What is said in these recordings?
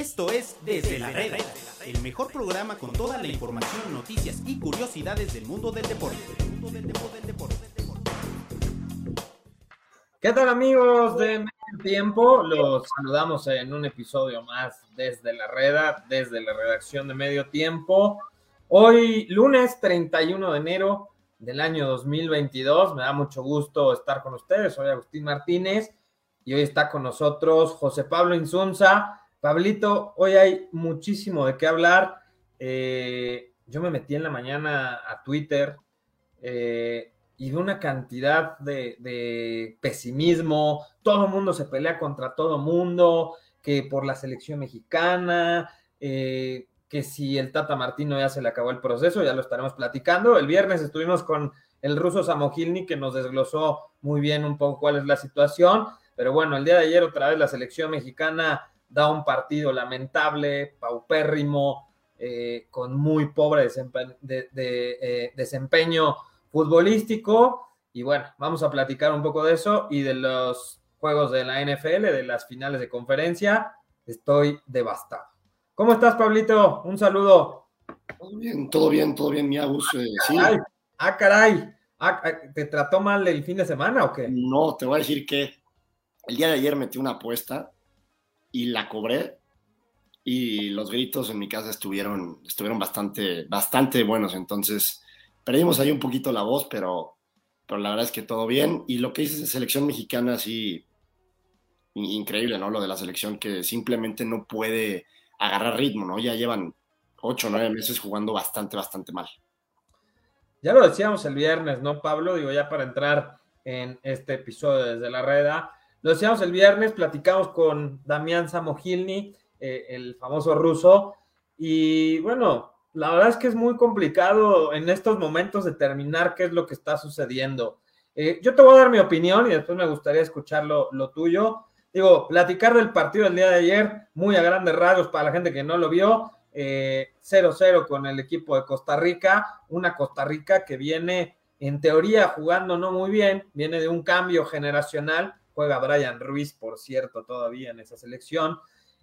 Esto es Desde la Reda, el mejor programa con toda la información, noticias y curiosidades del mundo del deporte. ¿Qué tal amigos de Medio Tiempo? Los saludamos en un episodio más desde la Reda, desde la redacción de Medio Tiempo. Hoy, lunes 31 de enero del año 2022, me da mucho gusto estar con ustedes. Soy Agustín Martínez y hoy está con nosotros José Pablo Insunza. Pablito, hoy hay muchísimo de qué hablar. Eh, yo me metí en la mañana a Twitter eh, y de una cantidad de, pesimismo. Todo el mundo se pelea contra todo mundo, que por la selección mexicana, eh, que si el Tata Martino ya se le acabó el proceso, ya lo estaremos platicando. El viernes estuvimos con el ruso Samogilny, que nos desglosó muy bien un poco cuál es la situación. Pero bueno, el día de ayer otra vez la selección mexicana da un partido lamentable, paupérrimo, eh, con muy pobre eh, desempeño futbolístico. Y bueno, vamos a platicar un poco de eso y de los juegos de la NFL, de las finales de conferencia. Estoy devastado. ¿Cómo estás, Pablito? Un saludo. Todo bien, todo bien, todo bien, mi Agus. Eh, sí. ah, caray. Ah, ah, ¿Te trató mal el fin de semana o qué? No, te voy a decir que el día de ayer metí una apuesta y la cobré y los gritos en mi casa estuvieron, estuvieron bastante, bastante buenos. Entonces, perdimos ahí un poquito la voz, pero, pero la verdad es que todo bien. Y lo que dices de selección mexicana, sí, increíble, ¿no? Lo de la selección que simplemente no puede agarrar ritmo, ¿no? Ya llevan ocho o nueve meses jugando bastante, bastante mal. Ya lo decíamos el viernes, ¿no, Pablo? Digo, ya para entrar en este episodio desde la reda, lo decíamos el viernes, platicamos con Damián Samogilny, eh, el famoso ruso, y bueno, la verdad es que es muy complicado en estos momentos determinar qué es lo que está sucediendo. Eh, yo te voy a dar mi opinión y después me gustaría escuchar lo, tuyo. Digo, platicar del partido del día de ayer, muy a grandes rasgos para la gente que no lo vio. 0-0 eh, con el equipo de Costa Rica, una Costa Rica que viene en teoría jugando no muy bien, viene de un cambio generacional, juega Brian Ruiz, por cierto, todavía en esa selección.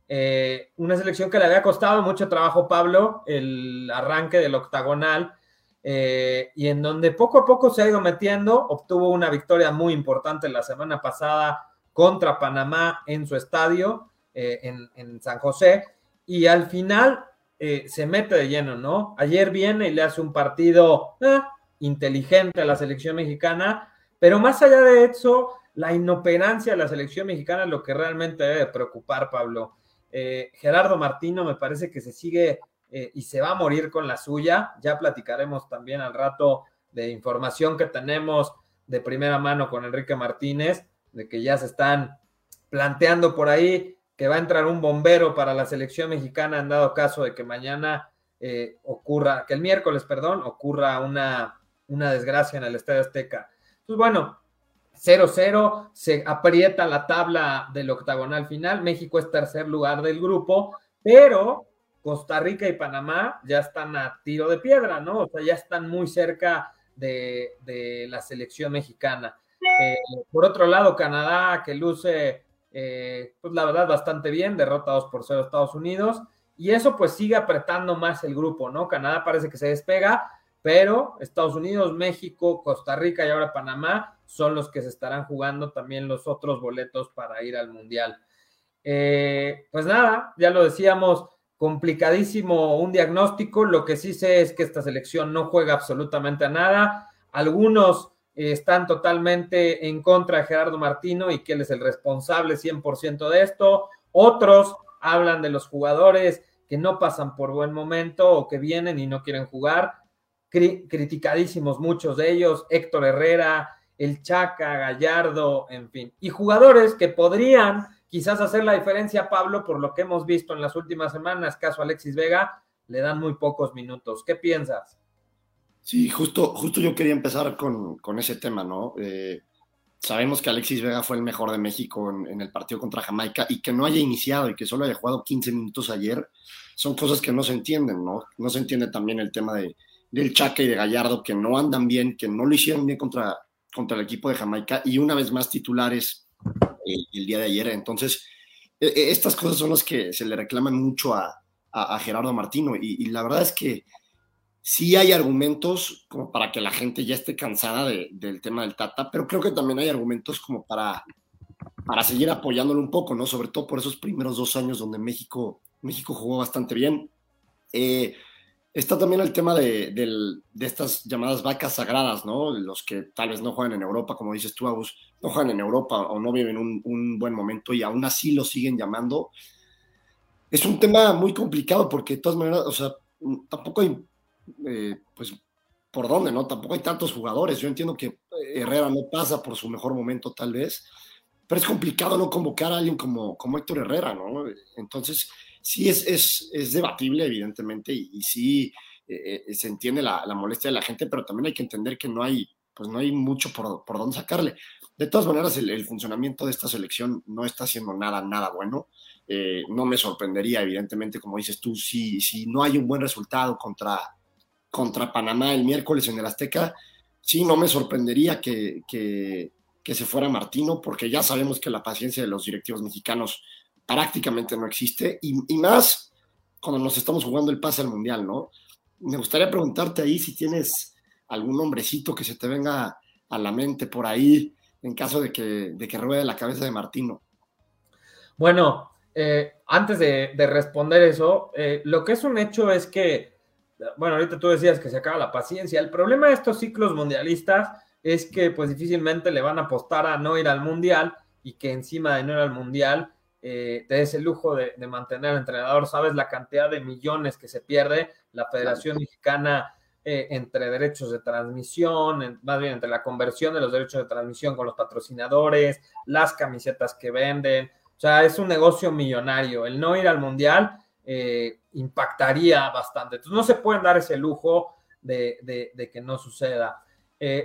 Eh, una selección que le había costado mucho trabajo Pablo, el arranque del octagonal, eh, y en donde poco a poco se ha ido metiendo, obtuvo una victoria muy importante la semana pasada contra Panamá en su estadio, eh, en, San José, y al final se mete de lleno, ¿no? Ayer viene y le hace un partido inteligente a la selección mexicana, pero más allá de eso, la inoperancia de la selección mexicana es lo que realmente debe preocupar, Pablo. Eh, Gerardo Martino me parece que se sigue eh, y se va a morir con la suya. Ya platicaremos también al rato de información que tenemos de primera mano con Enrique Martínez, de que ya se están planteando por ahí que va a entrar un bombero para la selección mexicana en dado caso de que mañana eh, ocurra, que el miércoles, perdón, ocurra una, una desgracia en el Estadio Azteca. Pues bueno, 0-0, se aprieta la tabla del octagonal final. México es tercer lugar del grupo, pero Costa Rica y Panamá ya están a tiro de piedra, ¿no? O sea, ya están muy cerca de, la selección mexicana. Eh, por otro lado, Canadá, que luce, eh, pues la verdad, bastante bien, derrotados por cero Estados Unidos, y eso pues sigue apretando más el grupo, ¿no? Canadá parece que se despega, pero Estados Unidos, México, Costa Rica y ahora Panamá son los que se estarán jugando también los otros boletos para ir al Mundial. Eh, pues nada, ya lo decíamos, complicadísimo un diagnóstico. Lo que sí sé es que esta selección no juega absolutamente a nada. Algunos eh, están totalmente en contra de Gerardo Martino y que él es el responsable 100% de esto. Otros hablan de los jugadores que no pasan por buen momento o que vienen y no quieren jugar criticadísimos muchos de ellos, Héctor Herrera, el Chaca, Gallardo, en fin, y jugadores que podrían quizás hacer la diferencia, Pablo, por lo que hemos visto en las últimas semanas, caso Alexis Vega, le dan muy pocos minutos. ¿Qué piensas? Sí, justo, justo yo quería empezar con, ese tema, ¿no? Eh, sabemos que Alexis Vega fue el mejor de México en, en, el partido contra Jamaica y que no haya iniciado y que solo haya jugado 15 minutos ayer, son cosas que no se entienden, ¿no? No se entiende también el tema de, del Chaca y de Gallardo que no andan bien, que no lo hicieron bien contra, contra el equipo de Jamaica y una vez más titulares eh, el día de ayer. Entonces, e, e, estas cosas son las que se le reclaman mucho a, Gerardo Martino y, la verdad es que sí hay argumentos como para que la gente ya esté cansada del tema del Tata, pero creo que también hay argumentos como para, para seguir apoyándolo un poco, ¿no? Sobre todo por esos primeros dos años donde México, México jugó bastante bien. Eh, Está también el tema de, estas llamadas vacas sagradas, ¿no? Los que tal vez no juegan en Europa, como dices tú, Agus, no juegan en Europa o no viven un, buen momento y aún así lo siguen llamando. Es un tema muy complicado porque de todas maneras, o sea, tampoco hay, eh, pues, por dónde, ¿no? Tampoco hay tantos jugadores. Yo entiendo que Herrera no pasa por su mejor momento, tal vez, pero es complicado no convocar a alguien como, como Héctor Herrera, ¿no? Entonces, sí es, es, es debatible, evidentemente, y, sí eh, eh, se entiende la, la, molestia de la gente, pero también hay que entender que no hay, pues no hay mucho por, por dónde sacarle. De todas maneras, el, funcionamiento de esta selección no está siendo nada, nada bueno. Eh, no me sorprendería, evidentemente, como dices tú, si, si no hay un buen resultado contra, contra Panamá el miércoles en el Azteca, sí, no me sorprendería que, que se fuera Martino, porque ya sabemos que la paciencia de los directivos mexicanos prácticamente no existe, y, más cuando nos estamos jugando el pase al mundial, ¿no? Me gustaría preguntarte ahí si tienes algún hombrecito que se te venga a la mente por ahí en caso de que, de que ruede la cabeza de Martino. Bueno, eh, antes de, responder eso, eh, lo que es un hecho es que, bueno, ahorita tú decías que se acaba la paciencia. El problema de estos ciclos mundialistas es que pues difícilmente le van a apostar a no ir al mundial y que encima de no ir al mundial eh, te des el lujo de, mantener al entrenador, sabes la cantidad de millones que se pierde la Federación Mexicana eh, entre derechos de transmisión, más bien entre la conversión de los derechos de transmisión con los patrocinadores, las camisetas que venden, o sea, es un negocio millonario. El no ir al mundial eh, impactaría bastante. Entonces no se pueden dar ese lujo de, de que no suceda.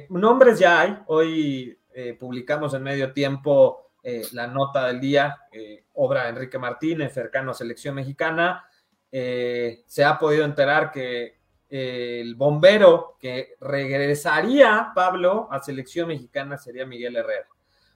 nombres ya hay, hoy publicamos en medio tiempo eh, la nota del día, eh, obra Enrique Martínez, cercano a selección mexicana. Eh, se ha podido enterar que el bombero que regresaría, Pablo, a selección mexicana sería Miguel Herrera.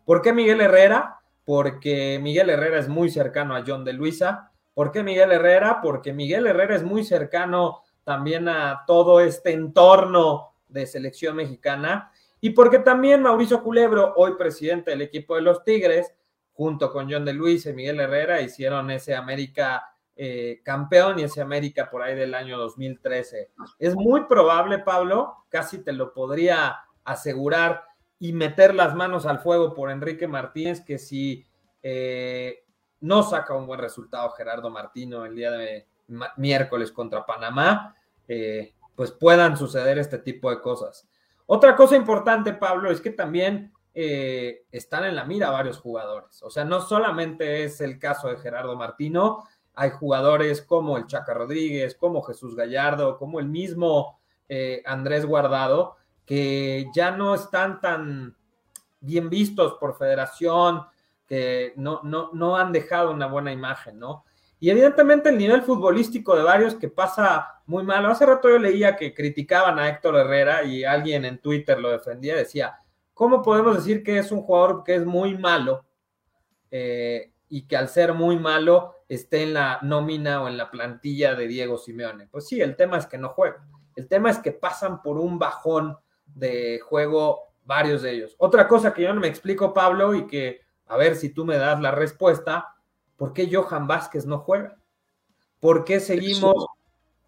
¿Por qué Miguel Herrera? Porque Miguel Herrera es muy cercano a John de Luisa. ¿Por qué Miguel Herrera? Porque Miguel Herrera es muy cercano también a todo este entorno de selección mexicana y porque también Mauricio Culebro, hoy presidente del equipo de los Tigres, junto con John de Luis y Miguel Herrera, hicieron ese América eh, campeón y ese América por ahí del año 2013. Es muy probable, Pablo, casi te lo podría asegurar y meter las manos al fuego por Enrique Martínez, que si eh, no saca un buen resultado Gerardo Martino el día de miércoles contra Panamá, eh, pues puedan suceder este tipo de cosas. Otra cosa importante, Pablo, es que también eh, están en la mira varios jugadores. O sea, no solamente es el caso de Gerardo Martino, hay jugadores como el Chaca Rodríguez, como Jesús Gallardo, como el mismo eh, Andrés Guardado, que ya no están tan bien vistos por federación, que no, no, no han dejado una buena imagen, ¿no? Y evidentemente el nivel futbolístico de varios que pasa muy malo. Hace rato yo leía que criticaban a Héctor Herrera y alguien en Twitter lo defendía. Decía, ¿cómo podemos decir que es un jugador que es muy malo eh, y que al ser muy malo esté en la nómina o en la plantilla de Diego Simeone? Pues sí, el tema es que no juegan. El tema es que pasan por un bajón de juego varios de ellos. Otra cosa que yo no me explico, Pablo, y que a ver si tú me das la respuesta ¿Por qué Johan Vázquez no juega? ¿Por qué seguimos,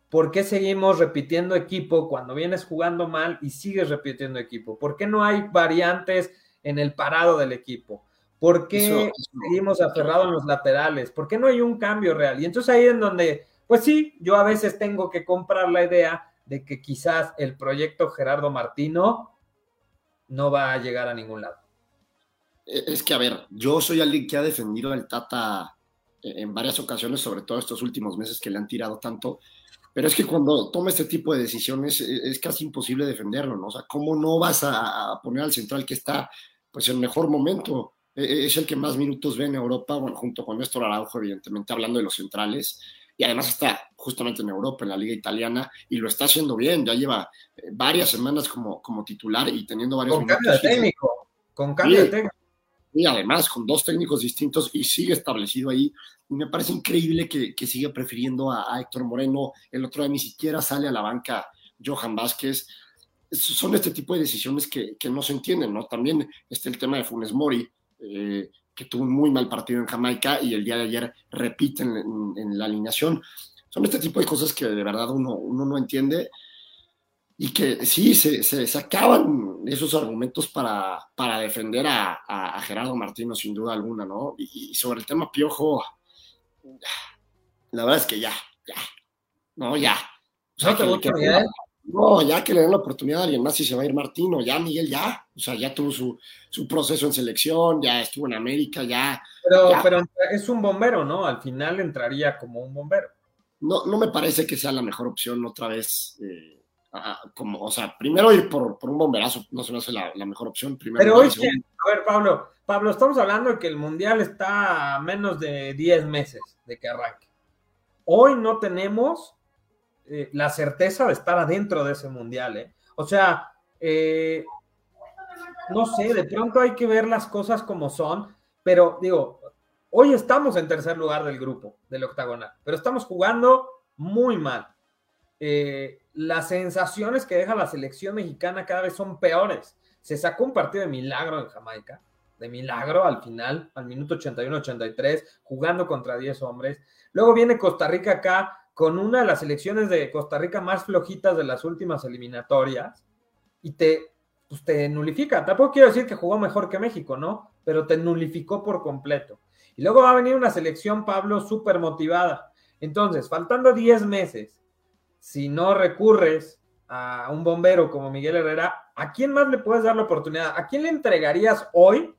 ¿por qué seguimos repitiendo equipo cuando vienes jugando mal y sigues repitiendo equipo? ¿Por qué no hay variantes en el parado del equipo? ¿Por qué seguimos aferrados en los laterales? ¿Por qué no hay un cambio real? Y entonces ahí en donde, pues sí, yo a veces tengo que comprar la idea de que quizás el proyecto Gerardo Martino no va a llegar a ningún lado. Es que, a ver, yo soy alguien que ha defendido al Tata en varias ocasiones, sobre todo estos últimos meses que le han tirado tanto, pero es que cuando toma este tipo de decisiones e, es, casi imposible defenderlo, ¿no? O sea, ¿cómo no vas a, poner al central que está, pues, en mejor momento? E, e, es el que más minutos ve en Europa, bueno, junto con Néstor Araujo, evidentemente, hablando de los centrales, y además está justamente en Europa, en la liga italiana, y lo está haciendo bien, ya lleva eh, varias semanas como, como titular y teniendo varios con Cambio de técnico, con cambio de técnico y además con dos técnicos distintos y sigue establecido ahí. Y me parece increíble que, que siga prefiriendo a, Héctor Moreno. El otro día ni siquiera sale a la banca Johan Vázquez. Son este tipo de decisiones que, que no se entienden, ¿no? También está el tema de Funes Mori, eh, que tuvo un muy mal partido en Jamaica y el día de ayer repiten en, en, la alineación. Son este tipo de cosas que de verdad uno, uno no entiende y que sí, se, se, sacaban esos argumentos para, para defender a, a, Gerardo Martino, sin duda alguna, ¿no? Y, sobre el tema Piojo, la verdad es que ya, ya, no, ya. ¿No, que, no, ya que le den la oportunidad a alguien más y se va a ir Martino, ya Miguel, ya. O sea, ya tuvo su, su proceso en selección, ya estuvo en América, ya. Pero, pero es un bombero, ¿no? Al final entraría como un bombero. No, no me parece que sea la mejor opción otra vez. Eh, como, o sea, primero ir por, por un bomberazo no se me hace la, mejor opción. Primero Pero hoy, a ver, Pablo, Pablo, estamos hablando de que el Mundial está a menos de 10 meses de que arranque. Hoy no tenemos eh, la certeza de estar adentro de ese Mundial, ¿eh? O sea, eh, no sé, de pronto hay que ver las cosas como son, pero digo, hoy estamos en tercer lugar del grupo, del octagonal, pero estamos jugando muy mal. Eh, las sensaciones que deja la selección mexicana cada vez son peores. Se sacó un partido de milagro en Jamaica, de milagro al final, al minuto 81-83, jugando contra 10 hombres. Luego viene Costa Rica acá con una de las selecciones de Costa Rica más flojitas de las últimas eliminatorias y te, pues te nulifica. Tampoco quiero decir que jugó mejor que México, ¿no? Pero te nulificó por completo. Y luego va a venir una selección, Pablo, súper motivada. Entonces, faltando 10 meses, si no recurres a un bombero como Miguel Herrera, ¿a quién más le puedes dar la oportunidad? ¿A quién le entregarías hoy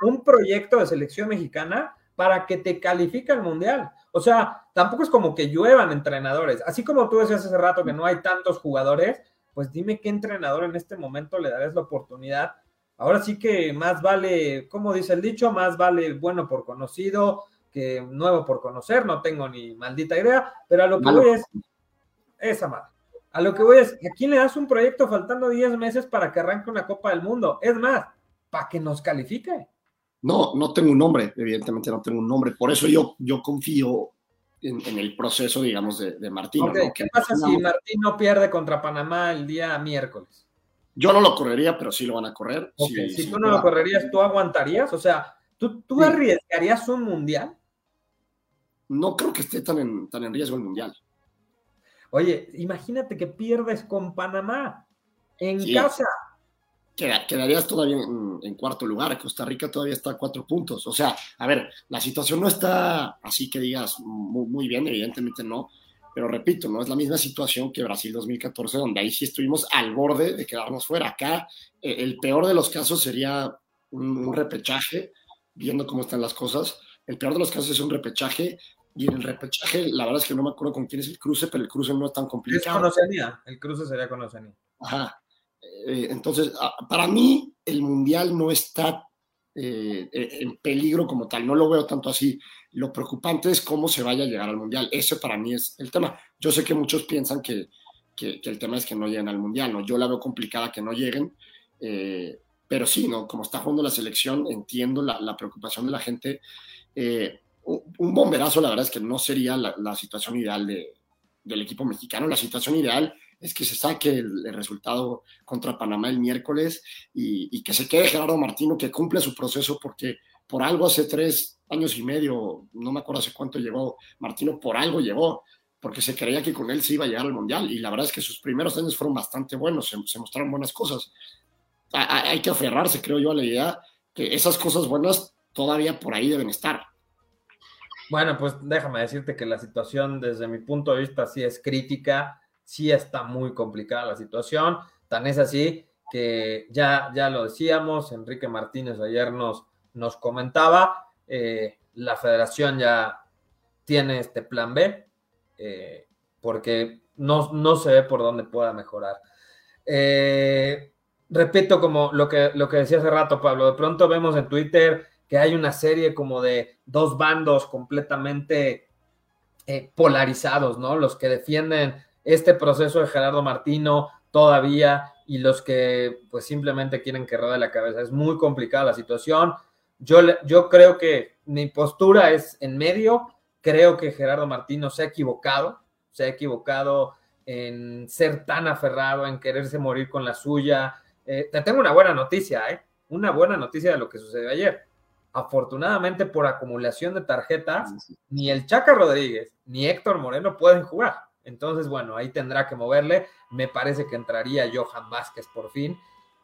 un proyecto de selección mexicana para que te califique al Mundial? O sea, tampoco es como que lluevan entrenadores. Así como tú decías hace rato que no hay tantos jugadores, pues dime qué entrenador en este momento le darás la oportunidad. Ahora sí que más vale, como dice el dicho, más vale bueno por conocido que nuevo por conocer, no tengo ni maldita idea, pero a lo que voy es, esa madre. A lo que voy es, ¿a quién le das un proyecto faltando 10 meses para que arranque una Copa del Mundo? Es más, para que nos califique. No, no tengo un nombre, evidentemente no tengo un nombre. Por eso yo, yo confío en, el proceso, digamos, de, de Martino. ¿Qué pasa si Martino pierde contra Panamá el día miércoles? Yo no lo correría, pero sí lo van a correr. si, tú no lo correrías, ¿tú aguantarías? O sea, ¿tú, tú arriesgarías un mundial? No creo que esté tan en, tan en riesgo el mundial. Oye, imagínate que pierdes con Panamá en casa. Quedarías todavía en, cuarto lugar. Costa Rica todavía está a cuatro puntos. O sea, a ver, la situación no está así que digas muy, bien, evidentemente no. Pero repito, no es la misma situación que Brasil 2014, donde ahí sí estuvimos al borde de quedarnos fuera. Acá eh, el peor de los casos sería un, un repechaje, viendo cómo están las cosas. El peor de los casos es un repechaje y en el repechaje, la verdad es que no me acuerdo con quién es el cruce, pero el cruce no es tan complicado. Es con Oceanía, el cruce sería con Oceanía. Ajá. Eh, entonces, ah, para mí, el Mundial no está eh, eh, en peligro como tal, no lo veo tanto así. Lo preocupante es cómo se vaya a llegar al Mundial. Ese para mí es el tema. Yo sé que muchos piensan que, que, el tema es que no lleguen al Mundial, ¿no? Yo la veo complicada que no lleguen, pero sí, ¿no? Como está jugando la selección, entiendo la, la preocupación de la gente un bomberazo, la verdad es que no sería la, situación ideal de, del equipo mexicano. La situación ideal es que se saque el, resultado contra Panamá el miércoles y, que se quede Gerardo Martino, que cumple su proceso, porque por algo hace tres años y medio, no me acuerdo hace cuánto llegó Martino, por algo llegó, porque se creía que con él se iba a llegar al Mundial. Y la verdad es que sus primeros años fueron bastante buenos, se, mostraron buenas cosas. hay que aferrarse, creo yo, a la idea que esas cosas buenas todavía por ahí deben estar bueno, pues déjame decirte que la situación desde mi punto de vista sí es crítica, sí está muy complicada la situación, tan es así que ya, ya lo decíamos, Enrique Martínez ayer nos, nos comentaba, eh, la federación ya tiene este plan B, eh, porque no, no, se ve por dónde pueda mejorar. Eh, repito, como lo que, lo que decía hace rato, Pablo, de pronto vemos en Twitter que hay una serie como de dos bandos completamente eh, polarizados, ¿no? Los que defienden este proceso de Gerardo Martino todavía y los que pues simplemente quieren que rode la cabeza. Es muy complicada la situación. Yo, yo creo que mi postura es en medio. Creo que Gerardo Martino se ha equivocado, se ha equivocado en ser tan aferrado, en quererse morir con la suya. Eh, te tengo una buena noticia, ¿eh? Una buena noticia de lo que sucedió ayer. Afortunadamente, por acumulación de tarjetas, ni el Chaca Rodríguez ni Héctor Moreno pueden jugar. Entonces, bueno, ahí tendrá que moverle. Me parece que entraría Johan Vázquez por fin.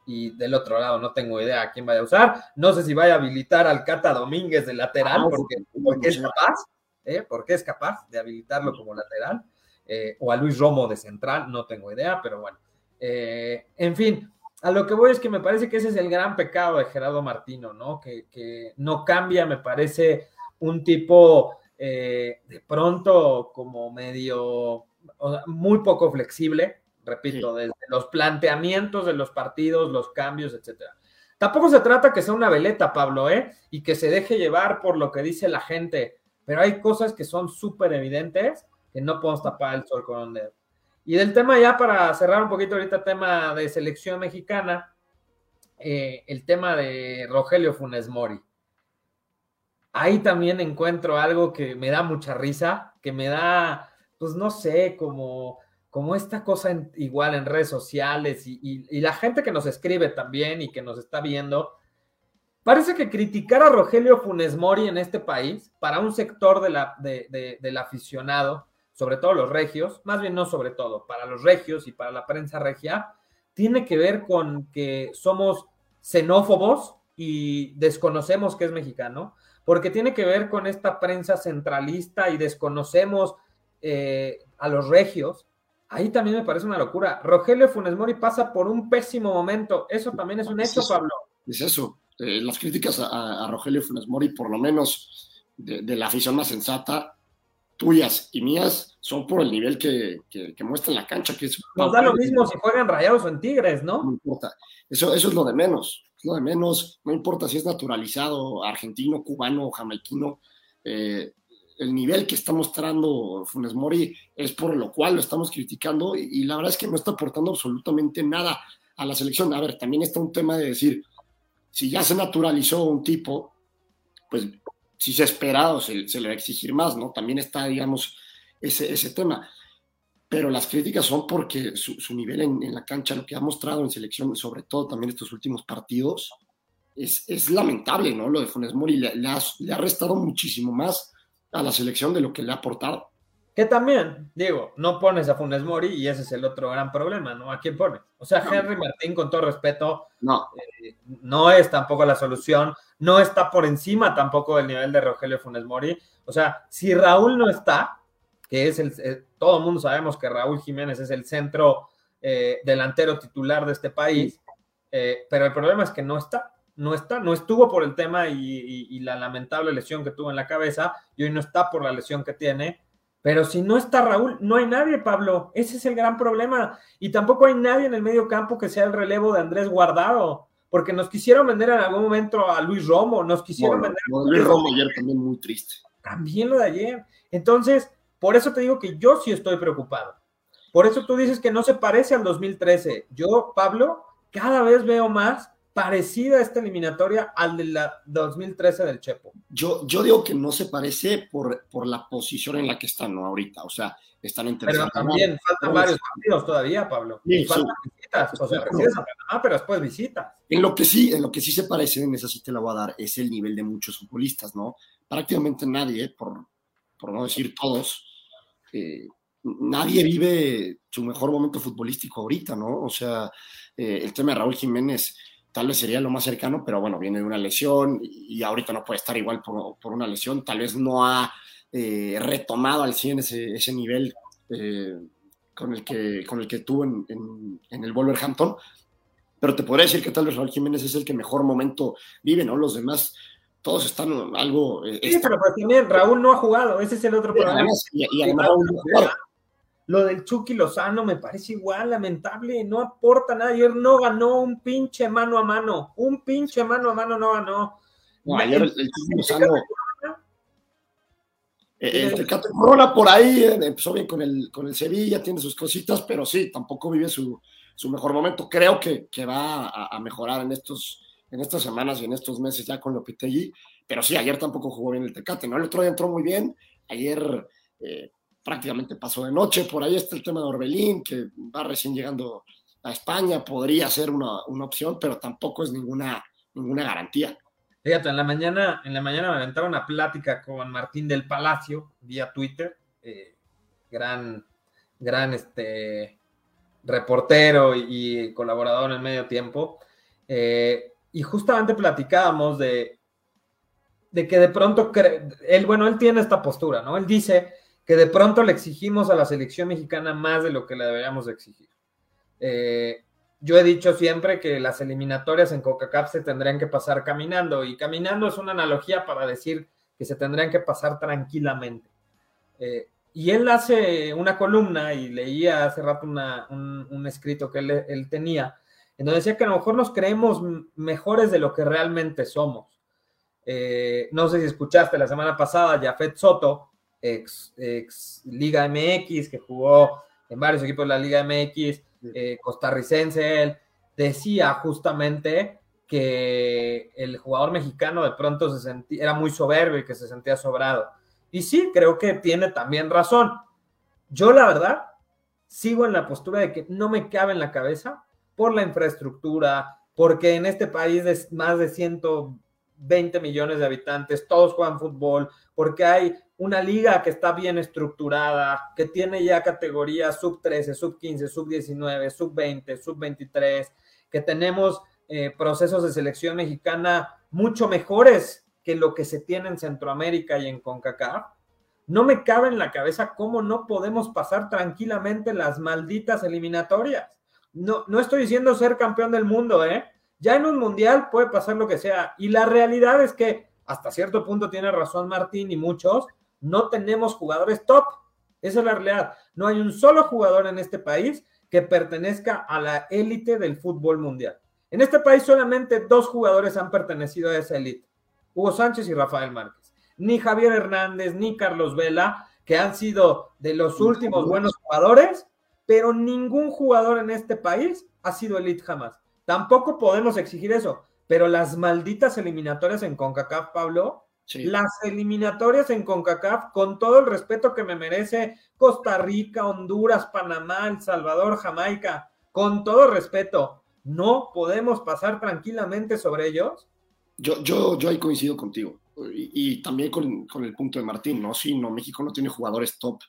Y del otro lado no tengo idea a quién vaya a usar. No sé si vaya a habilitar al Cata Domínguez de lateral, ah, porque, porque es capaz, ¿eh? porque es capaz de habilitarlo como lateral. Eh, o a Luis Romo de central, no tengo idea, pero bueno. Eh, en fin, a lo que voy es que me parece que ese es el gran pecado de Gerardo Martino, ¿no? Que, que no cambia, me parece un tipo de pronto como medio muy poco flexible, repito, desde los planteamientos de los partidos, los cambios, etcétera. Tampoco se trata que sea una veleta, Pablo, ¿eh? Y que se deje llevar por lo que dice la gente, pero hay cosas que son súper evidentes que no podemos tapar el sol con un dedo. Y del tema ya para cerrar un poquito ahorita tema de selección mexicana, eh, el tema de Rogelio Funes Mori. Ahí también encuentro algo que me da mucha risa, que me da pues no sé, como, como esta cosa igual en redes sociales y, la gente que nos escribe también y que nos está viendo, parece que criticar a Rogelio Funes Mori en este país, para un sector de del aficionado, sobre todo los regios, más bien no sobre todo, para los regios y para la prensa regia, tiene que ver con que somos xenófobos y desconocemos que es mexicano, porque tiene que ver con esta prensa centralista y desconocemos eh, a los regios, ahí también me parece una locura. Rogelio Funes Mori pasa por un pésimo momento. Eso también es un hecho, Pablo. Es eso. Eh, las críticas a, Rogelio Funes Mori, por lo menos de, la afición más sensata, tuyas y mías, son por el nivel que, muestra en la cancha. Que Nos da lo mismo si juegan rayados o en Tigres, ¿no? No importa. Eso, eso es lo de menos. Es lo de menos. No importa si es naturalizado, argentino, cubano, jamaiquino. Eh, el nivel que está mostrando Funes Mori es por lo cual lo estamos criticando y, la verdad es que no está aportando absolutamente nada a la selección. A ver, también está un tema de decir, si ya se naturalizó un tipo, pues si se ha esperado, se, le va a exigir más, ¿no? También está, digamos, ese, ese tema. Pero las críticas son porque su, nivel en, la cancha, lo que ha mostrado en selección, sobre todo también estos últimos partidos, es, lamentable, ¿no? Lo de Funes Mori le, le, ha, le ha restado muchísimo más a la selección de lo que le ha aportado. Que también, digo, no pones a Funes Mori y ese es el otro gran problema, ¿no? ¿A quién pones? O sea, Henry Martín, con todo respeto, no. Eh, no es tampoco la solución, no está por encima tampoco del nivel de Rogelio Funes Mori. O sea, si Raúl no está, que es el, eh, todo el mundo sabemos que Raúl Jiménez es el centro eh, delantero titular de este país, pero el problema es que no está no está, no estuvo por el tema y, la lamentable lesión que tuvo en la cabeza y hoy no está por la lesión que tiene. Pero si no está Raúl, no hay nadie, Pablo. Ese es el gran problema. Y tampoco hay nadie en el medio campo que sea el relevo de Andrés Guardado. Porque nos quisieron vender en algún momento a Luis Romo, nos quisieron vender. a Luis Romo ayer también muy triste. También lo de ayer. Entonces, por eso te digo que yo sí estoy preocupado. Por eso tú dices que no se parece al 2013. Yo, Pablo, cada vez veo más parecida esta eliminatoria al de la 2013 del Chepo. Yo, yo digo que no se parece por, por la posición en la que están ¿no? ahorita, o sea, están en Pero también faltan varios partidos todavía, Pablo. Sí, faltan visitas, o sea, recibes a Panamá, pero después visitas. En lo que sí, en lo que sí se parece, en esa sí te la voy a dar, es el nivel de muchos futbolistas, ¿no? Prácticamente nadie, por, por no decir todos, eh, nadie vive su mejor momento futbolístico ahorita, ¿no? O sea, eh, el tema de Raúl Jiménez tal vez sería lo más cercano, pero bueno, viene de una lesión y ahorita no puede estar igual por, una lesión, tal vez no ha eh, retomado al 100 ese, ese nivel eh, con, el que, con el que tuvo en, el Wolverhampton, pero te podría decir que tal vez Raúl Jiménez es el que mejor momento vive, ¿no? Los demás, todos están algo... Eh, sí, pero pues también Raúl no ha jugado, ese es el otro problema. y, además Raúl no ha jugado. Lo del Chucky Lozano me parece igual, lamentable, no aporta nada. Ayer no ganó un pinche mano a mano, un pinche mano a mano no ganó. ayer el, Chucky Lozano. El Tecato Corona por ahí eh, empezó bien con el, con el Sevilla, tiene sus cositas, pero sí, tampoco vive su, mejor momento. Creo que, va a, mejorar en estos, en estas semanas y en estos meses ya con Lopetegui, pero sí, ayer tampoco jugó bien el Tecate, ¿no? El otro día entró muy bien, ayer eh, prácticamente pasó de noche, por ahí está el tema de Orbelín, que va recién llegando a España, podría ser una, una opción, pero tampoco es ninguna, ninguna garantía. Fíjate, en la mañana, en la mañana me aventaba una plática con Martín del Palacio vía Twitter, eh, gran, gran este, reportero y, colaborador en el medio tiempo. Eh, y justamente platicábamos de, de que de pronto, él, bueno, él tiene esta postura, ¿no? Él dice que de pronto le exigimos a la selección mexicana más de lo que le deberíamos exigir. Eh, yo he dicho siempre que las eliminatorias en CONCACAF se tendrían que pasar caminando y caminando es una analogía para decir que se tendrían que pasar tranquilamente. Eh, y él hace una columna y leía hace rato un, escrito que él, tenía, en donde decía que a lo mejor nos creemos mejores de lo que realmente somos. Eh, no sé si escuchaste la semana pasada, Jafet Soto, ex, ex Liga MX, que jugó en varios equipos de la Liga MX, eh, costarricense, él decía justamente que el jugador mexicano de pronto se sentía, era muy soberbio y que se sentía sobrado. Y sí, creo que tiene también razón. Yo, la verdad, sigo en la postura de que no me cabe en la cabeza por la infraestructura, porque en este país de más de 120 millones de habitantes, todos juegan fútbol, porque hay una liga que está bien estructurada, que tiene ya categorías sub 13, sub 15, sub 19, sub 20, sub 23, que tenemos eh, procesos de selección mexicana mucho mejores que lo que se tiene en Centroamérica y en CONCACAF, no me cabe en la cabeza cómo no podemos pasar tranquilamente las malditas eliminatorias. No, no estoy diciendo ser campeón del mundo, ¿eh? Ya en un mundial puede pasar lo que sea. Y la realidad es que hasta cierto punto tiene razón Martín y muchos, no tenemos jugadores top. Esa es la realidad. No hay un solo jugador en este país que pertenezca a la élite del fútbol mundial. En este país solamente dos jugadores han pertenecido a esa élite. Hugo Sánchez y Rafael Márquez. Ni Javier Hernández, ni Carlos Vela, que han sido de los últimos buenos jugadores, pero ningún jugador en este país ha sido elite jamás. Tampoco podemos exigir eso, pero las malditas eliminatorias en CONCACAF, Pablo, las eliminatorias en CONCACAF, con todo el respeto que me merece Costa Rica, Honduras, Panamá, El Salvador, Jamaica, con todo respeto, ¿no podemos pasar tranquilamente sobre ellos? Yo, yo, yo ahí coincido contigo. Y, también con, con, el punto de Martín, ¿no? Sí, no, México no tiene jugadores top.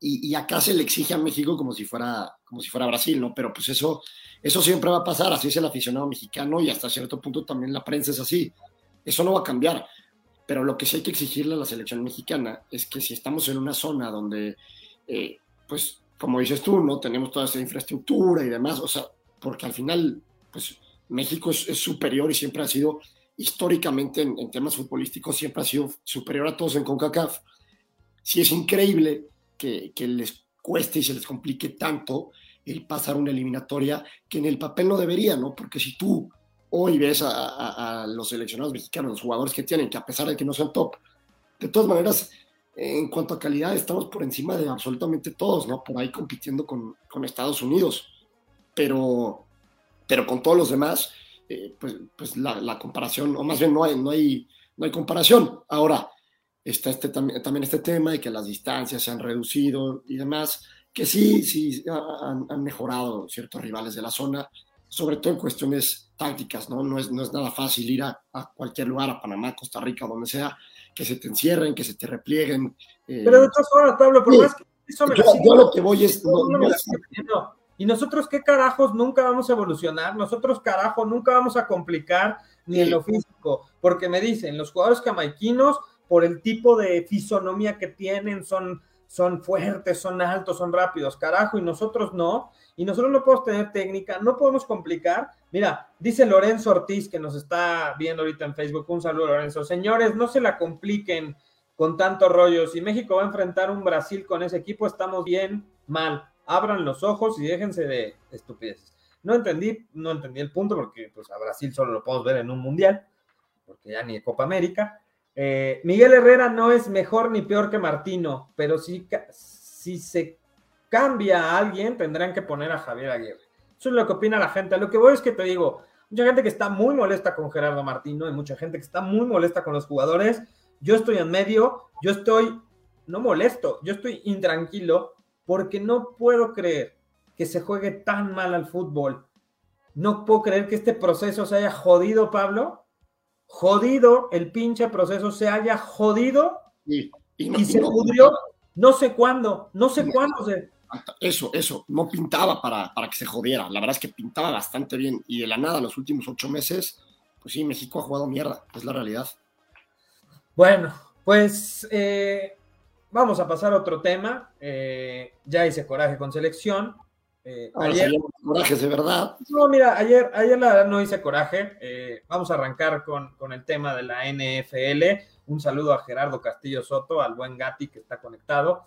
Y, y, acá se le exige a México como si fuera, como si fuera Brasil, ¿no? Pero pues eso, eso siempre va a pasar, así es el aficionado mexicano y hasta cierto punto también la prensa es así. Eso no va a cambiar. Pero lo que sí hay que exigirle a la selección mexicana es que si estamos en una zona donde, eh, pues, como dices tú, ¿no? Tenemos toda esa infraestructura y demás, o sea, porque al final, pues, México es, superior y siempre ha sido históricamente en, temas futbolísticos siempre ha sido superior a todos en CONCACAF. Si es increíble que, les cueste y se les complique tanto el pasar una eliminatoria que en el papel no debería, ¿no? Porque si tú hoy ves a, los seleccionados mexicanos, los jugadores que tienen, que a pesar de que no sean top, de todas maneras, en cuanto a calidad, estamos por encima de absolutamente todos, ¿no? Por ahí compitiendo con, con Estados Unidos. Pero, pero con todos los demás, eh, pues, pues la, comparación, o más bien no hay, no hay, no hay comparación. Ahora, está este, también, este tema de que las distancias se han reducido y demás, que sí, sí han, mejorado ciertos rivales de la zona, sobre todo en cuestiones tácticas, ¿no? No es, no es nada fácil ir a, cualquier lugar, a Panamá, Costa Rica, donde sea, que se te encierren, que se te replieguen. Eh, Pero de todas formas, Pablo, por más que eso me yo, lo que voy es... ¿Y nosotros qué carajos nunca vamos a evolucionar? Nosotros, carajo, nunca vamos a complicar ni en lo físico, porque me dicen, los jugadores jamaiquinos, por el tipo de fisonomía que tienen, son, son fuertes, son altos, son rápidos, carajo, y nosotros no. Y nosotros no podemos tener técnica, no podemos complicar. Mira, dice Lorenzo Ortiz, que nos está viendo ahorita en Facebook, un saludo Lorenzo. Señores, no se la compliquen con tanto rollo. Si México va a enfrentar un Brasil con ese equipo, estamos bien mal abran los ojos y déjense de estupideces. No entendí, no entendí el punto porque pues a Brasil solo lo podemos ver en un mundial, porque ya ni Copa América. Eh, Miguel Herrera no es mejor ni peor que Martino, pero si, si se cambia a alguien, tendrán que poner a Javier Aguirre. Eso es lo que opina la gente. Lo que voy es que te digo, mucha gente que está muy molesta con Gerardo Martino y mucha gente que está muy molesta con los jugadores. Yo estoy en medio, yo estoy no molesto, yo estoy intranquilo porque no puedo creer que se juegue tan mal al fútbol. No puedo creer que este proceso se haya jodido, Pablo. Jodido, el pinche proceso se haya jodido y, se pudrió no sé cuándo, no sé cuándo se eso, eso, no pintaba para, para que se jodiera. La verdad es que pintaba bastante bien y de la nada los últimos ocho meses, pues sí, México ha jugado mierda, es la realidad. Bueno, pues eh, vamos a pasar a otro tema. Eh, ya hice coraje con selección. Eh, ayer, coraje de verdad. No, mira, ayer, ayer la no hice coraje. vamos a arrancar con, con, el tema de la NFL. Un saludo a Gerardo Castillo Soto, al buen Gatti que está conectado.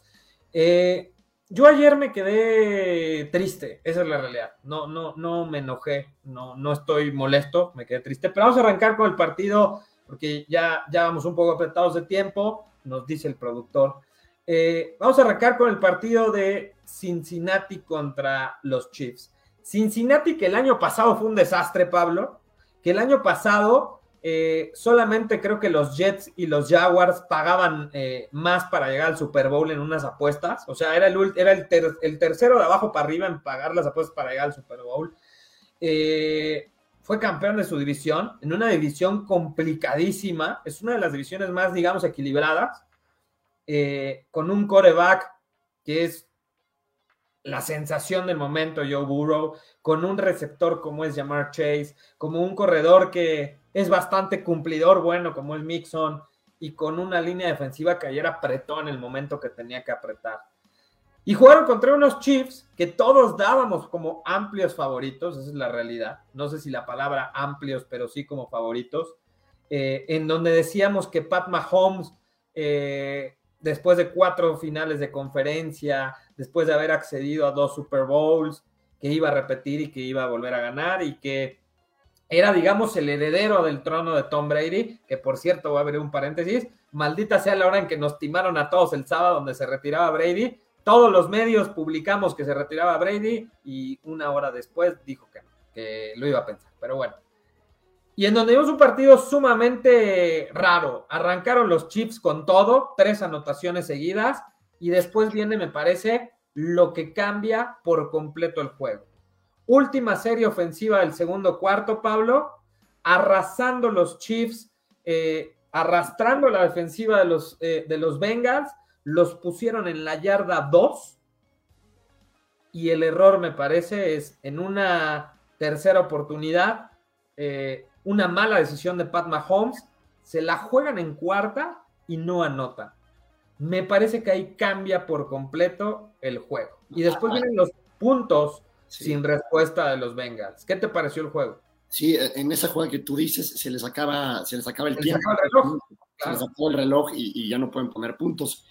Eh, yo ayer me quedé triste, esa es la realidad. No, no, no me enojé, no, no estoy molesto, me quedé triste. Pero vamos a arrancar con el partido, porque ya, ya vamos un poco apretados de tiempo, nos dice el productor. Eh, vamos a arrancar con el partido de Cincinnati contra los Chiefs. Cincinnati, que el año pasado fue un desastre, Pablo, que el año pasado eh, solamente creo que los Jets y los Jaguars pagaban eh, más para llegar al Super Bowl en unas apuestas. O sea, era el, tercero de abajo para arriba en pagar las apuestas para llegar al Super Bowl. Fue campeón de su división, en una división complicadísima. Es una de las divisiones más, digamos, equilibradas. Con un coreback que es la sensación del momento, Joe Burrow, con un receptor como es Jamar Chase, como un corredor que es bastante cumplidor, bueno, como el Mixon, y con una línea defensiva que ayer apretó en el momento que tenía que apretar. Y jugaron contra unos Chiefs que todos dábamos como amplios favoritos, esa es la realidad. No sé si la palabra amplios, pero sí como favoritos. Eh, en donde decíamos que Pat Mahomes, eh, después de cuatro finales de conferencia, después de haber accedido a dos Super Bowls, que iba a repetir y que iba a volver a ganar y que era, digamos, el heredero del trono de Tom Brady, que por cierto, voy a abrir un paréntesis, maldita sea la hora en que nos timaron a todos el sábado donde se retiraba Brady. Todos los medios publicamos que se retiraba Brady y una hora después dijo que no, que lo iba a pensar. Pero bueno. Y en donde vimos un partido sumamente raro. Arrancaron los Chips con todo, tres anotaciones seguidas, y después viene, me parece, lo que cambia por completo el juego. Última serie ofensiva del segundo cuarto, Pablo, arrasando los Chiefs, eh, arrastrando la defensiva de los, eh, de los Bengals, los pusieron en la yarda 2 y el error me parece es en una tercera oportunidad, eh, una mala decisión de Pat Mahomes, se la juegan en cuarta y no anotan. Me parece que ahí cambia por completo el juego. Y después vienen los puntos sin respuesta de los Bengals. ¿Qué te pareció el juego? Sí, en esa jugada que tú dices, se les acaba, se les acaba el tiempo. el reloj. Se les acabó el reloj y, ya no pueden poner puntos.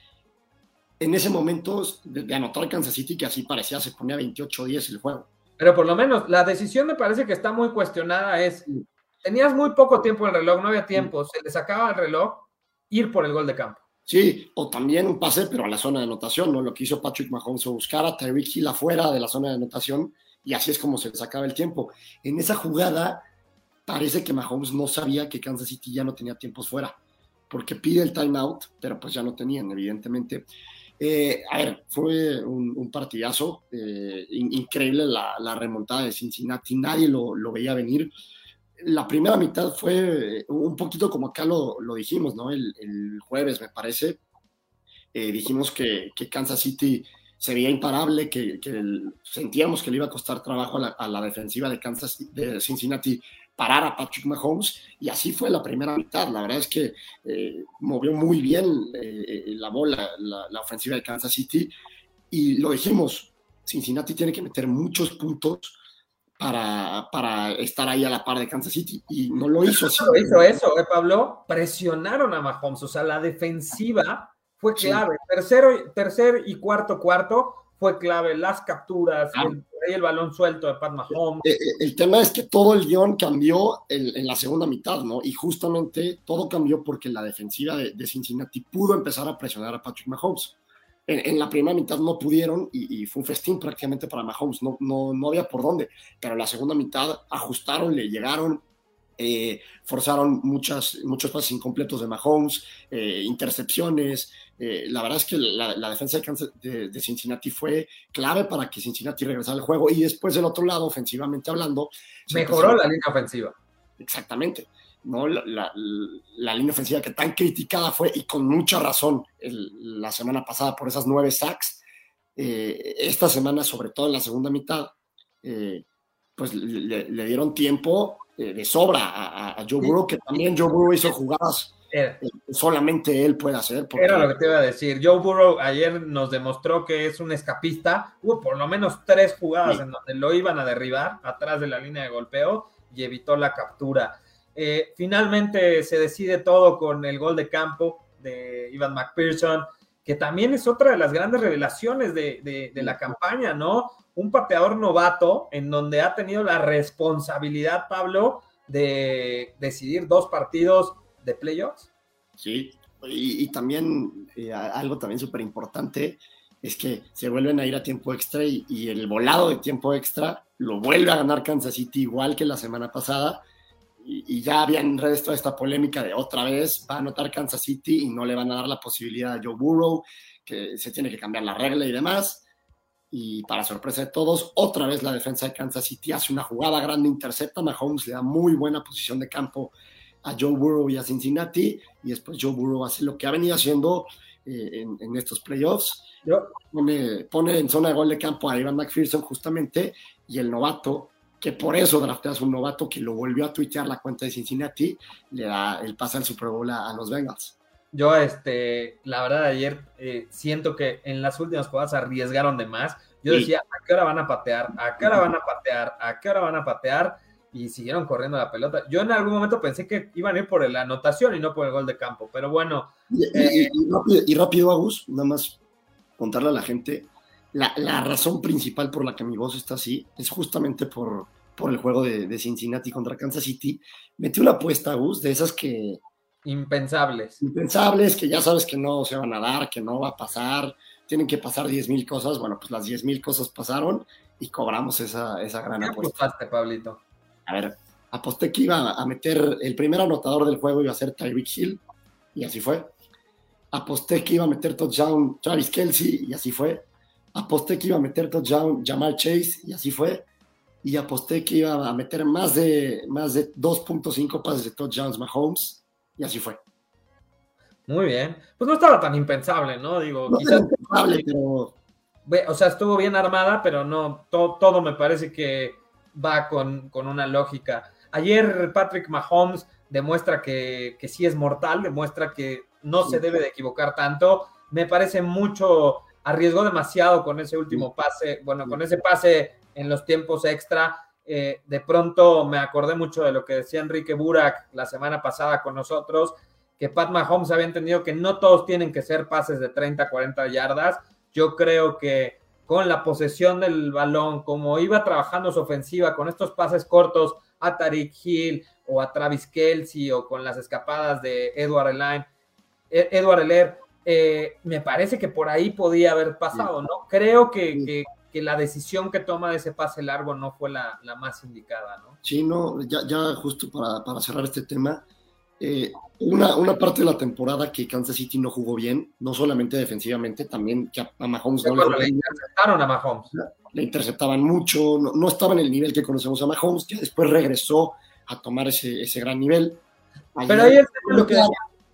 En ese momento de, anotar Kansas City, que así parecía, se ponía 28-10 el juego. Pero por lo menos la decisión me parece que está muy cuestionada. Es, tenías muy poco tiempo en el reloj, no había tiempo, se les acaba el reloj, ir por el gol de campo. Sí, o también un pase, pero a la zona de anotación, ¿no? Lo que hizo Patrick Mahomes buscar a Tyreek Hill afuera de la zona de anotación y así es como se sacaba el tiempo. En esa jugada parece que Mahomes no sabía que Kansas City ya no tenía tiempos fuera, porque pide el timeout, pero pues ya no tenían, evidentemente. Eh, a ver, fue un, partidazo, eh, increíble la, remontada de Cincinnati, nadie lo, lo veía venir la primera mitad fue eh, un poquito como acá lo, dijimos, ¿no? El, jueves, me parece. Eh, dijimos que, Kansas City sería imparable, que, sentíamos que le iba a costar trabajo a la, defensiva de Kansas de Cincinnati parar a Patrick Mahomes y así fue la primera mitad. La verdad es que eh, movió muy bien la bola la, la, ofensiva de Kansas City y lo dijimos, Cincinnati tiene que meter muchos puntos para, estar ahí a la par de Kansas City y no lo hizo así. hizo eso, ¿eh, Pablo? Presionaron a Mahomes, o sea, la defensiva fue clave. Tercero, tercer y cuarto cuarto fue clave, las capturas, ah. el, el, balón suelto de Pat Mahomes. Eh, eh, el, tema es que todo el guion cambió en, la segunda mitad, ¿no? Y justamente todo cambió porque la defensiva de, Cincinnati pudo empezar a presionar a Patrick Mahomes. En, la primera mitad no pudieron y, fue un festín prácticamente para Mahomes, no, no, no había por dónde, pero en la segunda mitad ajustaron, le llegaron, eh, forzaron muchas, muchos pases incompletos de Mahomes, eh, intercepciones. Eh, la verdad es que la, defensa de, de, Cincinnati fue clave para que Cincinnati regresara al juego y después del otro lado, ofensivamente hablando. Mejoró la línea ofensiva. Exactamente. ¿No? La, línea ofensiva que tan criticada fue y con mucha razón la semana pasada por esas nueve sacks. esta semana, sobre todo en la segunda mitad, pues le, dieron tiempo eh, de sobra a, Joe Burrow, que también Joe Burrow hizo jugadas eh, solamente él puede hacer. Era lo que te iba a decir. Joe Burrow ayer nos demostró que es un escapista. Hubo por lo menos tres jugadas en donde lo iban a derribar atrás de la línea de golpeo y evitó la captura. Eh, finalmente se decide todo con el gol de campo de Ivan McPherson, que también es otra de las grandes revelaciones de, de la campaña, ¿no? un pateador novato en donde ha tenido la responsabilidad, Pablo, de decidir dos partidos de playoffs. Sí, y, también eh, algo también súper importante es que se vuelven a ir a tiempo extra y, el volado de tiempo extra lo vuelve a ganar Kansas City igual que la semana pasada. Y, ya había en redes toda esta polémica de otra vez va a anotar Kansas City y no le van a dar la posibilidad a Joe Burrow, que se tiene que cambiar la regla y demás. Y para sorpresa de todos, otra vez la defensa de Kansas City hace una jugada grande, intercepta, Mahomes le da muy buena posición de campo a Joe Burrow y a Cincinnati, y después Joe Burrow hace lo que ha venido haciendo eh, en, estos playoffs, pone, pone, en zona de gol de campo a Ivan McPherson justamente, y el novato, que por eso drafteas un novato que lo volvió a tuitear la cuenta de Cincinnati, le da el pase al Super Bowl a, los Bengals. Yo, este, la verdad, ayer eh, siento que en las últimas jugadas arriesgaron de más. Yo decía, ¿a qué hora van a patear? ¿A qué hora van a patear? ¿A qué hora van a patear? Y siguieron corriendo la pelota. Yo en algún momento pensé que iban a ir por la anotación y no por el gol de campo, pero bueno. Y, eh, rápido, Agus, nada más contarle a la gente. La, razón principal por la que mi voz está así es justamente por, por el juego de, de Cincinnati contra Kansas City. Metí una apuesta, Agus, de esas que Impensables. Impensables, que ya sabes que no se van a dar, que no va a pasar, tienen que pasar 10 mil cosas. Bueno, pues las 10 mil cosas pasaron y cobramos esa, esa gran ¿Qué apuesta. apostaste, Pablito? A ver, aposté que iba a meter el primer anotador del juego, iba a ser Tyreek Hill, y así fue. Aposté que iba a meter touchdown Travis Kelsey, y así fue. Aposté que iba a meter touchdown Jamal Chase, y así fue. Y aposté que iba a meter más de, más de 2.5 pases de touchdowns Mahomes, y así fue. Muy bien. Pues no estaba tan impensable, ¿no? Digo, quizás. Impensable, pero... O sea, estuvo bien armada, pero no, todo, me parece que va con, una lógica. Ayer Patrick Mahomes demuestra que, que sí es mortal, demuestra que no se debe de equivocar tanto. Me parece mucho, arriesgó demasiado con ese último pase, bueno, con ese pase en los tiempos extra. Eh, de pronto me acordé mucho de lo que decía Enrique Burak la semana pasada con nosotros, que Pat Mahomes había entendido que no todos tienen que ser pases de 30, 40 yardas. Yo creo que con la posesión del balón, como iba trabajando su ofensiva con estos pases cortos a Tariq Hill o a Travis Kelsey o con las escapadas de Edward Elaine, Edward Heller, eh, me parece que por ahí podía haber pasado, ¿no? Creo que, que la decisión que toma de ese pase largo no fue la, más indicada, ¿no? Sí, no, ya, ya justo para, cerrar este tema, eh, una, una, parte de la temporada que Kansas City no jugó bien, no solamente defensivamente, también que a, Mahomes no le, interceptaron a Mahomes. Le interceptaban mucho, no, estaba en el nivel que conocemos a Mahomes, que después regresó a tomar ese, ese gran nivel. Pero ahí es lo que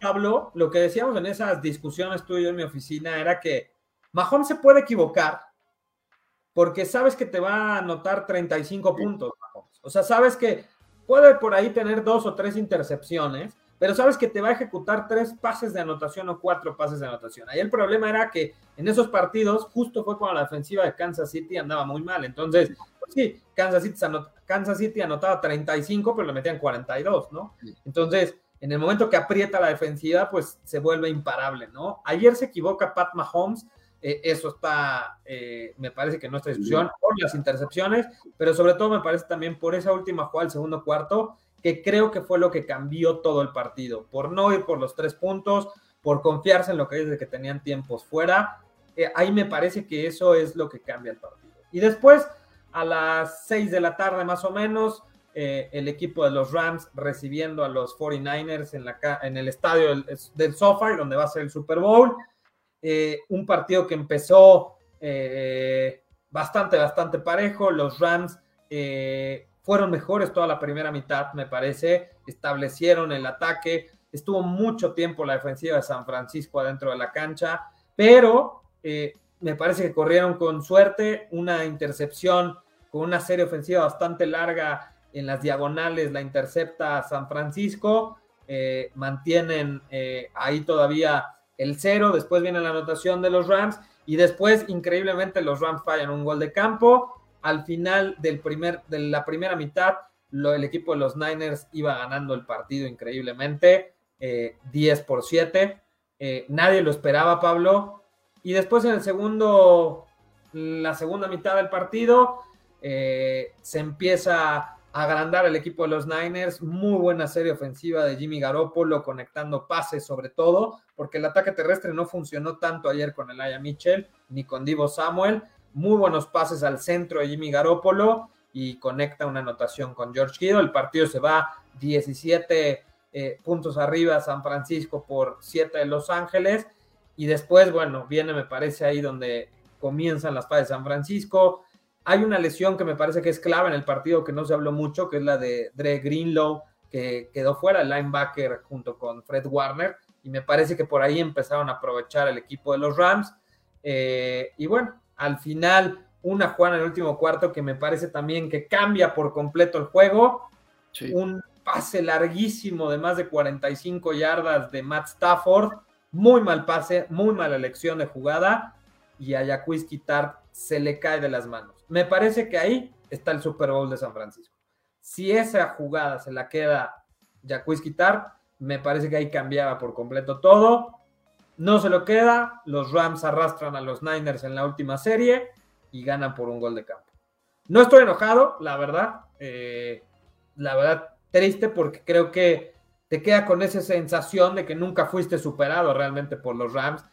Pablo, lo que decíamos en esas discusiones tú y yo en mi oficina era que Mahomes se puede equivocar, porque sabes que te va a anotar 35 puntos. O sea, sabes que puede por ahí tener dos o tres intercepciones, pero sabes que te va a ejecutar tres pases de anotación o cuatro pases de anotación. Ahí el problema era que en esos partidos justo fue cuando la defensiva de Kansas City andaba muy mal. Entonces, pues sí, Kansas City, Kansas City anotaba 35, pero le metían 42, ¿no? Entonces, en el momento que aprieta la defensiva, pues se vuelve imparable, ¿no? Ayer se equivoca Pat Mahomes eh, eso está, eh, me parece que no está discusión, por las intercepciones, pero sobre todo me parece también por esa última jugada del segundo cuarto, que creo que fue lo que cambió todo el partido, por no ir por los tres puntos, por confiarse en lo que dice que tenían tiempos fuera. eh, ahí me parece que eso es lo que cambia el partido. Y después, a las 6 de la tarde más o menos, eh, el equipo de los Rams recibiendo a los 49ers en, la, en el estadio del, del SoFi, donde va a ser el Super Bowl. Eh, un partido que empezó bastante, bastante parejo. Los Rams fueron mejores toda la primera mitad, me parece. Establecieron el ataque. Estuvo mucho tiempo la defensiva de San Francisco adentro de la cancha, pero eh, me parece que corrieron con suerte una intercepción con una serie ofensiva bastante larga en las diagonales, la intercepta San Francisco, eh, mantienen eh, ahí todavía el cero, después viene la anotación de los Rams y después increíblemente los Rams fallan un gol de campo, al final del primer, de la primera mitad el equipo de los Niners iba ganando el partido increíblemente, 10 por 7, nadie lo esperaba Pablo, y después en el segundo, la segunda mitad del partido, eh, se empieza agrandar el equipo de los Niners. Muy buena serie ofensiva de Jimmy Garoppolo, conectando pases sobre todo, porque el ataque terrestre no funcionó tanto ayer con el Aya Mitchell ni con Divo Samuel. Muy buenos pases al centro de Jimmy Garoppolo y conecta una anotación con George Kittle. El partido se va 17 eh, puntos arriba San Francisco por 7 de Los Ángeles y después, bueno, viene, me parece, ahí donde comienzan las pases de San Francisco. Hay una lesión que me parece que es clave en el partido que no se habló mucho, que es la de Dre Greenlow, que quedó fuera el linebacker junto con Fred Warner. Y me parece que por ahí empezaron a aprovechar el equipo de los Rams. Eh, y bueno, al final, una jugada en el último cuarto que me parece también que cambia por completo el juego. Un pase larguísimo de más de 45 yardas de Matt Stafford muy mal pase, muy mala elección de jugada y a Yacuiz quitar se le cae de las manos. Me parece que ahí está el Super Bowl de San Francisco. Si esa jugada se la queda Yacuiz quitar, me parece que ahí cambiaba por completo todo. No se lo queda, los Rams arrastran a los Niners en la última serie y ganan por un gol de campo. No estoy enojado, la verdad. Eh, la verdad, triste porque creo que te queda con esa sensación de que nunca fuiste superado realmente por los Rams.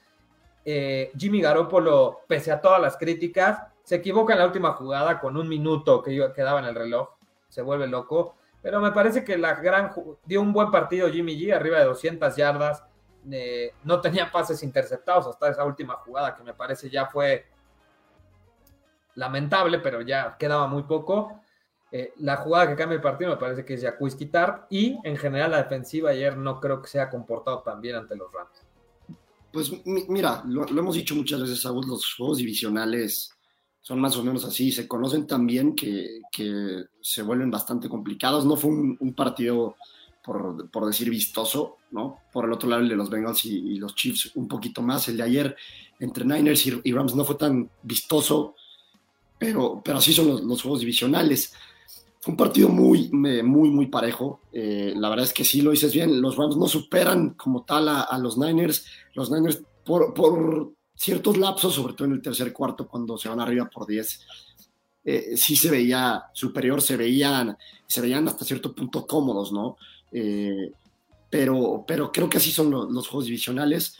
Eh, Jimmy Garoppolo, pese a todas las críticas, se equivoca en la última jugada con un minuto que quedaba en el reloj, se vuelve loco, pero me parece que la gran dio un buen partido Jimmy G, arriba de 200 yardas, eh, no tenía pases interceptados hasta esa última jugada que me parece ya fue lamentable, pero ya quedaba muy poco. Eh, la jugada que cambia el partido me parece que es Jacques Quitar y en general la defensiva ayer no creo que se haya comportado tan bien ante los Rams. Pues mira, lo, hemos dicho muchas veces, los juegos divisionales son más o menos así, se conocen también que, que se vuelven bastante complicados. No fue un, partido, por, por, decir, vistoso, ¿no? Por el otro lado, el de los Bengals y, los Chiefs un poquito más. El de ayer entre Niners y, Rams no fue tan vistoso, pero, pero así son los, los juegos divisionales. Un partido muy, muy, muy parejo. Eh, la verdad es que sí lo dices bien. Los Rams no superan como tal a, los Niners. Los Niners, por, por, ciertos lapsos, sobre todo en el tercer cuarto, cuando se van arriba por 10, eh, sí se veía superior, se veían, se veían hasta cierto punto cómodos, ¿no? Eh, pero, pero creo que así son los, los juegos divisionales.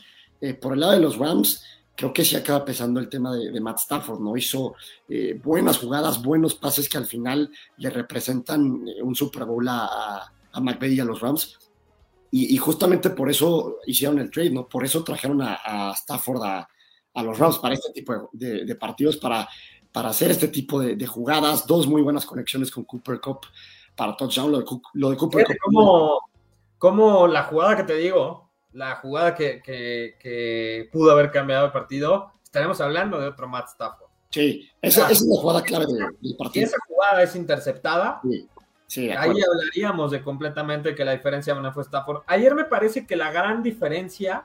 por el lado de los Rams, creo que sí acaba pesando el tema de, Matt Stafford, ¿no? Hizo eh, buenas jugadas, buenos pases que al final le representan eh, un Super Bowl a, a McVay y a los Rams. Y, justamente por eso hicieron el trade, ¿no? Por eso trajeron a, Stafford a, los Rams para este tipo de, partidos, para, para hacer este tipo de, jugadas. Dos muy buenas conexiones con Cooper Cup para touchdown. Lo de, lo de Cooper Cup. Como, como la jugada que te digo, la jugada que, pudo haber cambiado el partido, estaremos hablando de otro Matt Stafford. Sí, esa, es la jugada clave del, partido. Si esa jugada es interceptada, sí, ahí hablaríamos de completamente que la diferencia no fue Stafford. Ayer me parece que la gran diferencia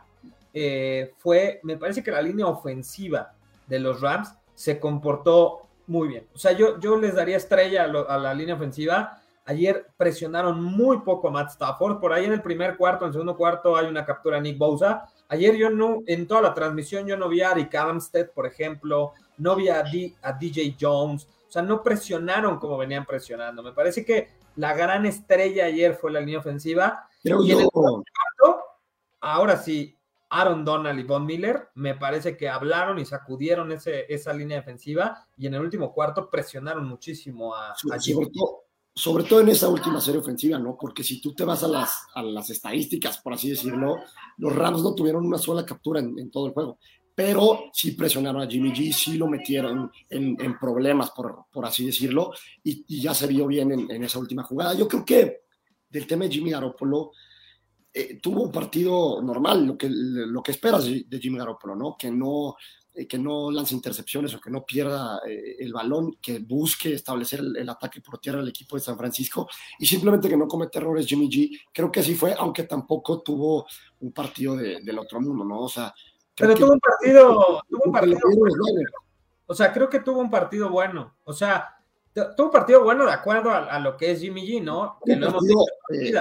eh, fue, me parece que la línea ofensiva de los Rams se comportó muy bien. O sea, yo, yo les daría estrella a la línea ofensiva Ayer presionaron muy poco a Matt Stafford. Por ahí en el primer cuarto, en el segundo cuarto hay una captura a Nick Bosa. Ayer yo no, en toda la transmisión yo no vi a Eric Armstead, por ejemplo, no vi a, DJ Jones. O sea, no presionaron como venían presionando. Me parece que la gran estrella ayer fue la línea ofensiva. y en el cuarto, ahora sí, Aaron Donald y Von Miller, me parece que hablaron y sacudieron ese, esa línea defensiva y en el último cuarto presionaron muchísimo a, a sobre, todo, sobre, todo, en esa última serie ofensiva, ¿no? Porque si tú te vas a las, a las estadísticas, por así decirlo, los Rams no tuvieron una sola captura en, todo el juego pero sí presionaron a Jimmy G, sí lo metieron en, problemas, por, por, así decirlo, y, y, ya se vio bien en, en, esa última jugada. Yo creo que del tema de Jimmy Garoppolo, eh, tuvo un partido normal, lo que, lo que esperas de Jimmy Garoppolo, ¿no? Que no, eh, que no lance intercepciones o que no pierda eh, el balón, que busque establecer el, el, ataque por tierra del equipo de San Francisco y simplemente que no cometa errores Jimmy G. Creo que así fue, aunque tampoco tuvo un partido de, del otro mundo, ¿no? O sea, pero tuvo un partido, tuvo un partido bueno. O sea, creo que tuvo un partido bueno. O sea, tuvo un partido bueno de acuerdo a, a lo que es Jimmy G, ¿no? Que lo hemos dicho eh,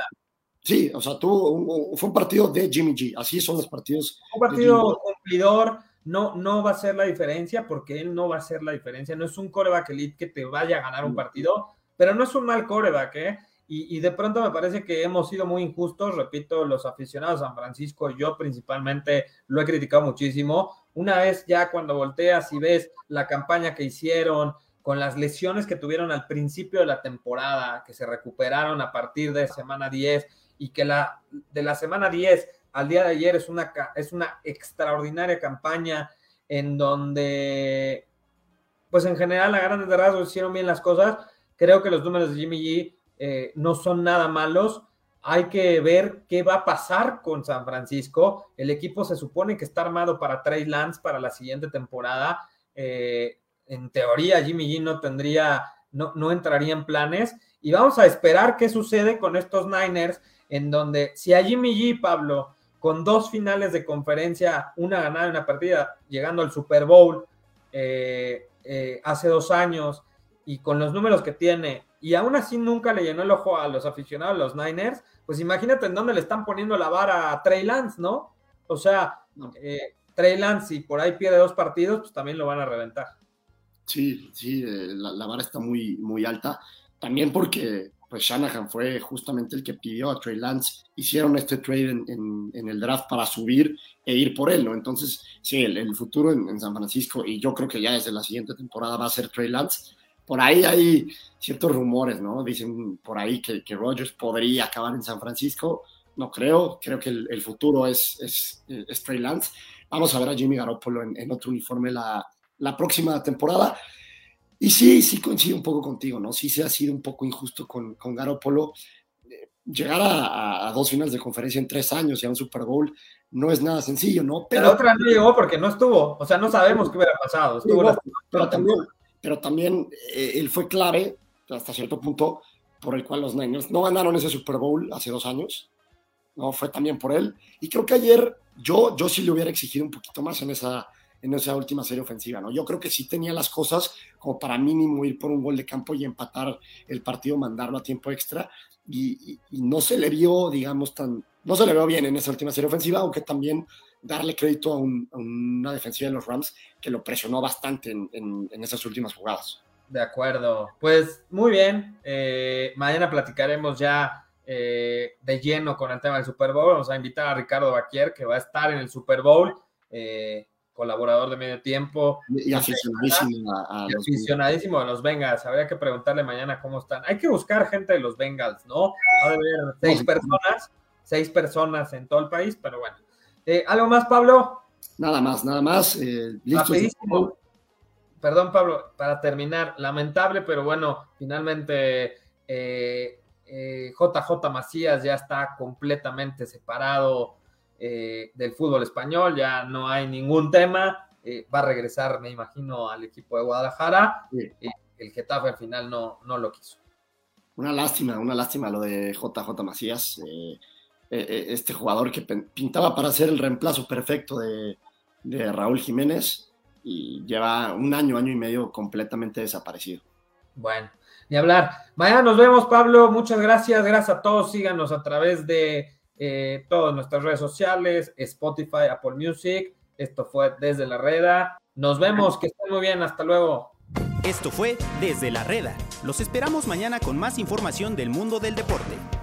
Sí, o sea, tuvo un, fue un partido de Jimmy G. Así son los partidos. Un partido cumplidor. No, no va a ser la diferencia porque él no va a ser la diferencia. No es un coreback elite que te vaya a ganar un partido, pero no es un mal coreback, ¿eh? Y, y, de pronto me parece que hemos sido muy injustos, repito, los aficionados a San Francisco, yo principalmente lo he criticado muchísimo. Una vez ya cuando volteas y ves la campaña que hicieron, con las lesiones que tuvieron al principio de la temporada, que se recuperaron a partir de semana 10 y que la, de la semana 10 al día de ayer es una, es una extraordinaria campaña en donde, pues en general, a grandes rasgos hicieron bien las cosas. Creo que los números de Jimmy G eh, no son nada malos. Hay que ver qué va a pasar con San Francisco. El equipo se supone que está armado para Trey Lance para la siguiente temporada. Eh, en teoría, Jimmy G no tendría, no, no entraría en planes. Y vamos a esperar qué sucede con estos Niners, en donde si a Jimmy G, Pablo, con dos finales de conferencia, una ganada y una perdida, llegando al Super Bowl eh, eh, hace dos años, y con los números que tiene, y aún así nunca le llenó el ojo a los aficionados, los Niners, pues imagínate en dónde le están poniendo la vara a Trey Lance, ¿no? O sea, eh, Trey Lance, si por ahí pierde dos partidos, pues también lo van a reventar. Sí, sí, la, la, vara está muy, muy alta. También porque pues Shanahan fue justamente el que pidió a Trey Lance, hicieron este trade en, en, en el draft para subir e ir por él, ¿no? Entonces, sí, el, el futuro en, en, San Francisco, y yo creo que ya desde la siguiente temporada va a ser Trey Lance, por ahí hay ciertos rumores, ¿no? Dicen por ahí que, que Rodgers podría acabar en San Francisco. No creo, creo que el, el futuro es, es, es, Trey Lance. Vamos a ver a Jimmy Garoppolo en otro uniforme la, la, próxima temporada. Y sí, sí coincido un poco contigo, ¿no? Sí se ha sido un poco injusto con, con Garoppolo. Llegar a, a, dos finales de conferencia en tres años y a un Super Bowl no es nada sencillo, ¿no? Pero la otra no llegó porque no estuvo, o sea, no sabemos qué hubiera pasado. Estuvo pero también pero también eh, él fue clave hasta cierto punto por el cual los Niners no ganaron ese Super Bowl hace dos años, no fue también por él. Y creo que ayer yo, yo sí le hubiera exigido un poquito más en esa, en esa última serie ofensiva, ¿no? Yo creo que sí tenía las cosas como para mínimo ir por un gol de campo y empatar el partido, mandarlo a tiempo extra. Y, no se le vio, digamos, tan, no se le vio bien en esa última serie ofensiva, aunque también darle crédito a, un, a, una defensiva de los Rams que lo presionó bastante en esas últimas jugadas. De acuerdo. Pues muy bien. Eh, mañana platicaremos ya eh, de lleno con el tema del Super Bowl. Vamos a invitar a Ricardo Baquier, que va a estar en el Super Bowl, eh, colaborador de medio tiempo. Y aficionadísimo a, a, y aficionadísimo a los Bengals. Habría que preguntarle mañana cómo están. Hay que buscar gente de los Bengals, ¿no? Va a haber seis personas, seis personas en todo el país, pero bueno. Eh, ¿Algo más, Pablo? Nada más, nada más. Eh, listo. Perdón, Pablo, para terminar, lamentable, pero bueno, finalmente eh, JJ Macías ya está completamente separado eh, del fútbol español, ya no hay ningún tema, va a regresar, me imagino, al equipo de Guadalajara. Sí. el Getafe al final no, no lo quiso. Una lástima, una lástima lo de JJ Macías. Eh, este jugador que pintaba para ser el reemplazo perfecto de, de, Raúl Jiménez y lleva un año, año y medio completamente desaparecido. Bueno, ni hablar. Mañana nos vemos, Pablo. Muchas gracias. Gracias a todos. Síganos a través de eh, todas nuestras redes sociales, Spotify, Apple Music. Esto fue Desde la Reda. Nos vemos. Que estén muy bien. Hasta luego. Esto fue Desde la Reda. Los esperamos mañana con más información del mundo del deporte.